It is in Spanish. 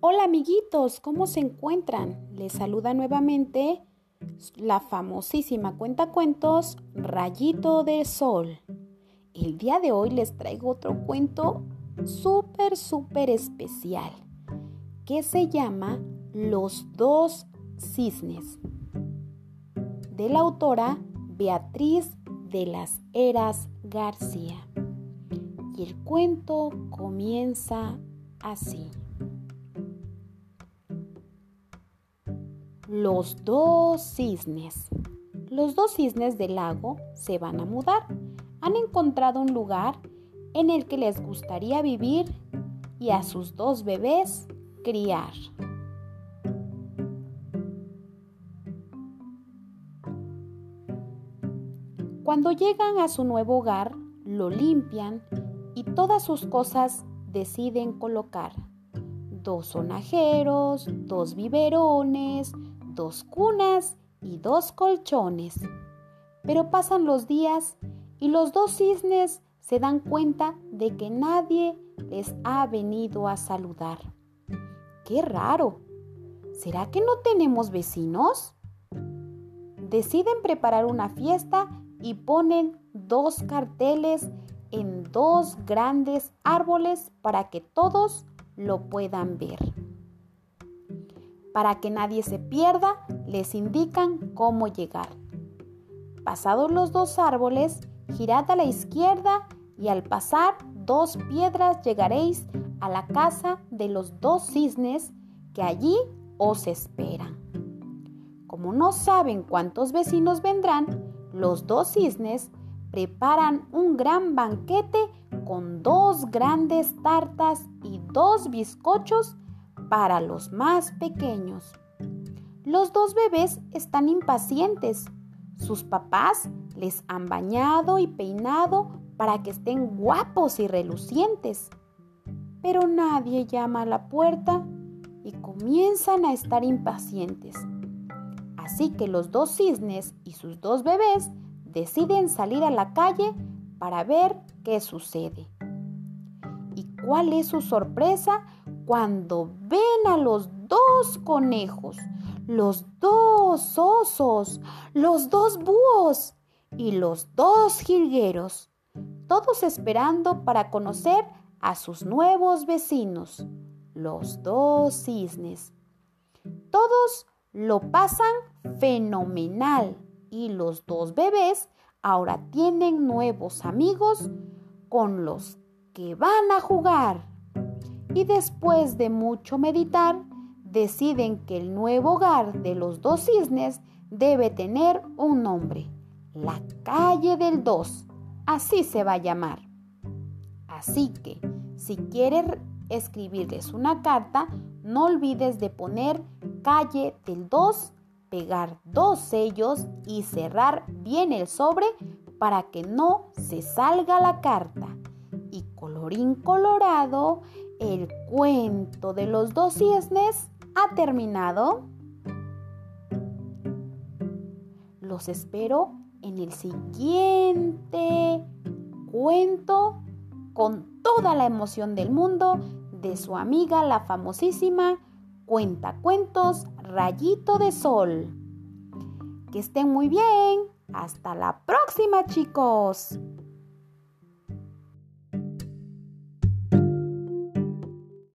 Hola amiguitos, ¿cómo se encuentran? Les saluda nuevamente la famosísima cuentacuentos Rayito de Sol. El día de hoy les traigo otro cuento súper, súper especial que se llama Los dos cisnes de la autora Beatriz de las Heras García. Y el cuento comienza así. Los dos cisnes. Los dos cisnes del lago se van a mudar. Han encontrado un lugar en el que les gustaría vivir y a sus dos bebés criar. Cuando llegan a su nuevo hogar, lo limpian y todas sus cosas deciden colocar. Dos sonajeros, dos biberones, dos cunas y dos colchones. Pero pasan los días y los dos cisnes se dan cuenta de que nadie les ha venido a saludar. ¡Qué raro! ¿Será que no tenemos vecinos? Deciden preparar una fiesta y ponen dos carteles en dos grandes árboles para que todos lo puedan ver. Para que nadie se pierda, les indican cómo llegar. Pasados los dos árboles, girad a la izquierda y al pasar dos piedras llegaréis a la casa de los dos cisnes que allí os esperan. Como no saben cuántos vecinos vendrán, los dos cisnes preparan un gran banquete con dos grandes tartas y dos bizcochos para los más pequeños. Los dos bebés están impacientes. Sus papás les han bañado y peinado para que estén guapos y relucientes. Pero nadie llama a la puerta y comienzan a estar impacientes. Así que los dos cisnes y sus dos bebés deciden salir a la calle para ver qué sucede. ¿Y cuál es su sorpresa cuando ven a los dos conejos, los dos osos, los dos búhos y los dos jilgueros, todos esperando para conocer a sus nuevos vecinos, los dos cisnes. Todos lo pasan fenomenal y los dos bebés ahora tienen nuevos amigos con los que van a jugar. Y después de mucho meditar, deciden que el nuevo hogar de los dos cisnes debe tener un nombre. La calle del 2. Así se va a llamar. Así que, si quieres escribirles una carta, no olvides de poner calle del 2 pegar dos sellos y cerrar bien el sobre para que no se salga la carta. Colorín colorado, el cuento de los dos cisnes ha terminado. Los espero en el siguiente cuento con toda la emoción del mundo de su amiga la famosísima Cuenta Cuentos Rayito de Sol. Que estén muy bien. Hasta la próxima chicos.